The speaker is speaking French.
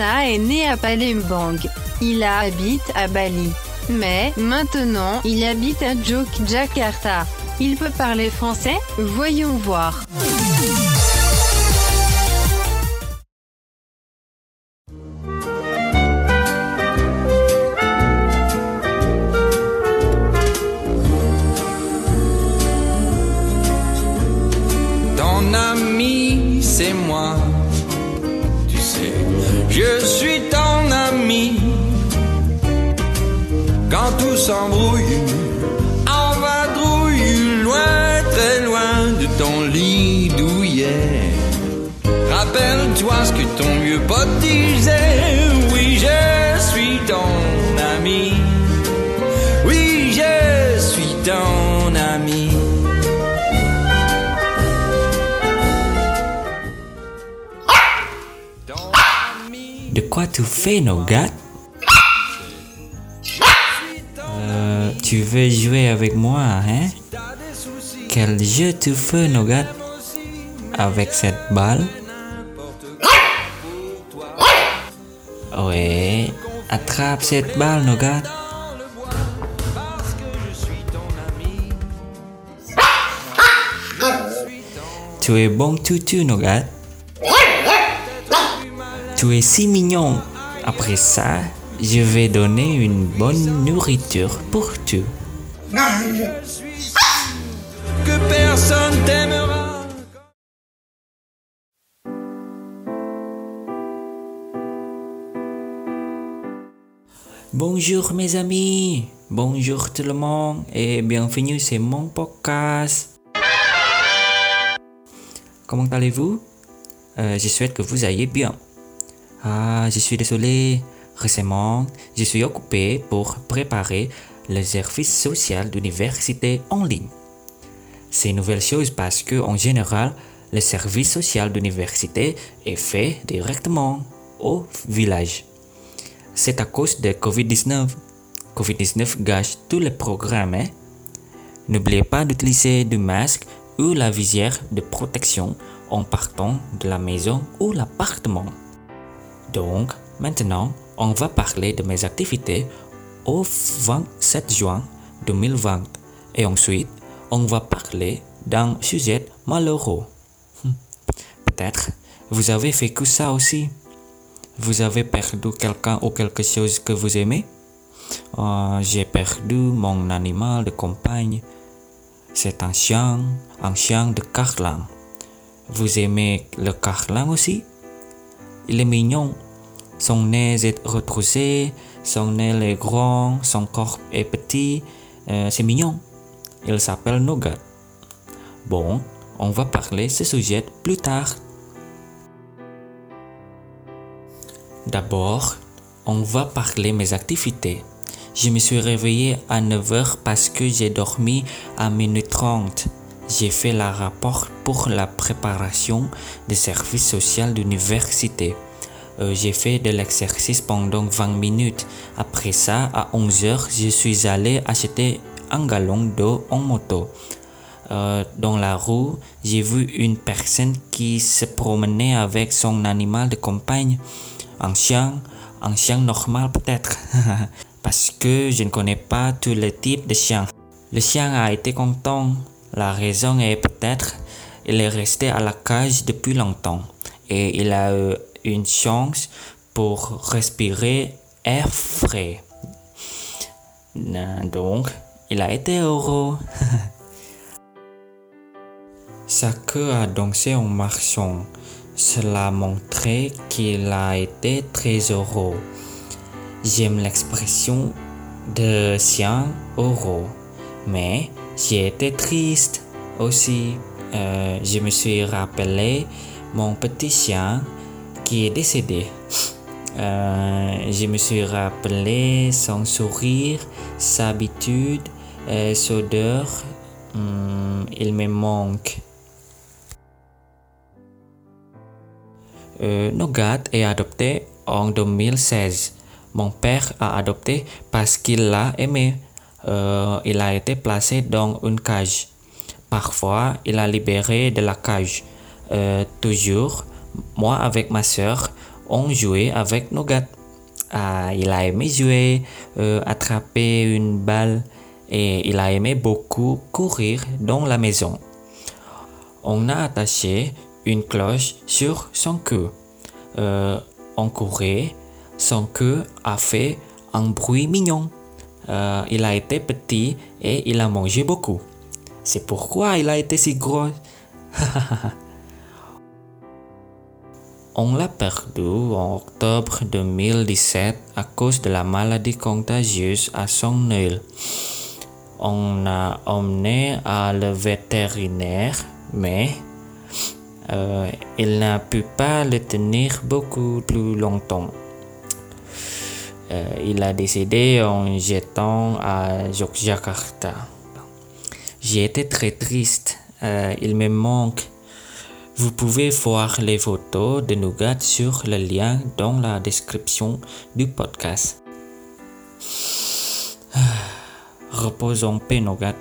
Est né à Palembang. Il habite à Bali. Mais, maintenant, il habite à Jogjakarta. Il peut parler français? Voyons voir. En vadrouille, loin, très loin de ton lit douillet. Rappelle-toi ce que ton vieux pote disait. Oui, je suis ton ami. Oui, je suis ton ami. De quoi tu fais, Nogat? Euh, Tu veux jouer avec moi, hein? Quel jeu tu fais, Nogat Avec cette balle? Ouais, attrape cette balle, Nogat. Tu es bon tutu, Nogat. Tu es si mignon. Après ça, je vais donner une bonne nourriture pour tu. que personne t'aimera. Bonjour mes amis, bonjour tout le monde et bienvenue sur mon podcast. Comment allez-vous? Euh, Je souhaite que vous ayez bien. Ah, je suis désolé. Récemment, je suis occupé pour préparer le service social d'université en ligne. C'est une nouvelle chose parce que en général, le service social d'université est fait directement au village. C'est à cause de Covid-19. Covid-19 gâche tous les programmes. hein. N'oubliez pas d'utiliser du masque ou la visière de protection en partant de la maison ou l'appartement. Donc, maintenant, on va parler de mes activités au 27 juin 2020. Et ensuite, on va parler d'un sujet malheureux. Hmm. Peut-être, vous avez vécu ça aussi. Vous avez perdu quelqu'un ou quelque chose que vous aimez Euh, J'ai perdu mon animal de compagne. C'est un chien, un chien de carlin. Vous aimez le carlin aussi? Il est mignon. Son nez est retroussé, son nez est grand, son corps est petit. Euh, C'est mignon. Il s'appelle Nougat. Bon, on va parler ce sujet plus tard. D'abord, on va parler mes activités. Je me suis réveillé à 9h parce que j'ai dormi à minute 30. J'ai fait la rapport pour la préparation des services sociaux d'université. Euh, j'ai fait de l'exercice pendant 20 minutes. Après ça, à 11h, je suis allé acheter un gallon d'eau en moto. Euh, dans la rue, j'ai vu une personne qui se promenait avec son animal de compagne. Un chien, un chien normal peut-être. Parce que je ne connais pas tous les types de chiens. Le chien a été content. La raison est peut-être il est resté à la cage depuis longtemps et il a eu une chance pour respirer air frais. Donc, il a été heureux. Sa queue a dansé en marchant. Cela montrait qu'il a été très heureux. J'aime l'expression de chien heureux, mais j'ai été triste aussi. Euh, je me suis rappelé mon petit chien qui est décédé. Euh, je me suis rappelé son sourire, sa habitude, euh, son odeur. Hum, il me manque. Euh, Nogat est adopté en 2016. Mon père a adopté parce qu'il l'a aimé. Euh, il a été placé dans une cage. Parfois, il a libéré de la cage. Toujours, moi avec ma soeur, on jouait avec Nougat. Ah, il a aimé jouer, euh, attraper une balle et il a aimé beaucoup courir dans la maison. On a attaché une cloche sur son queue. Euh, on courait, son queue a fait un bruit mignon. Euh, il a été petit et il a mangé beaucoup. C'est pourquoi il a été si gros. On l'a perdu en octobre 2017 à cause de la maladie contagieuse à son œil. On a emmené à le vétérinaire, mais euh, il n'a pu pas le tenir beaucoup plus longtemps. Euh, il a décédé en jetant à Yogyakarta. J'ai été très triste. Euh, il me manque. Vous pouvez voir les photos de Nougat sur le lien dans la description du podcast. Repose en paix, Nougat.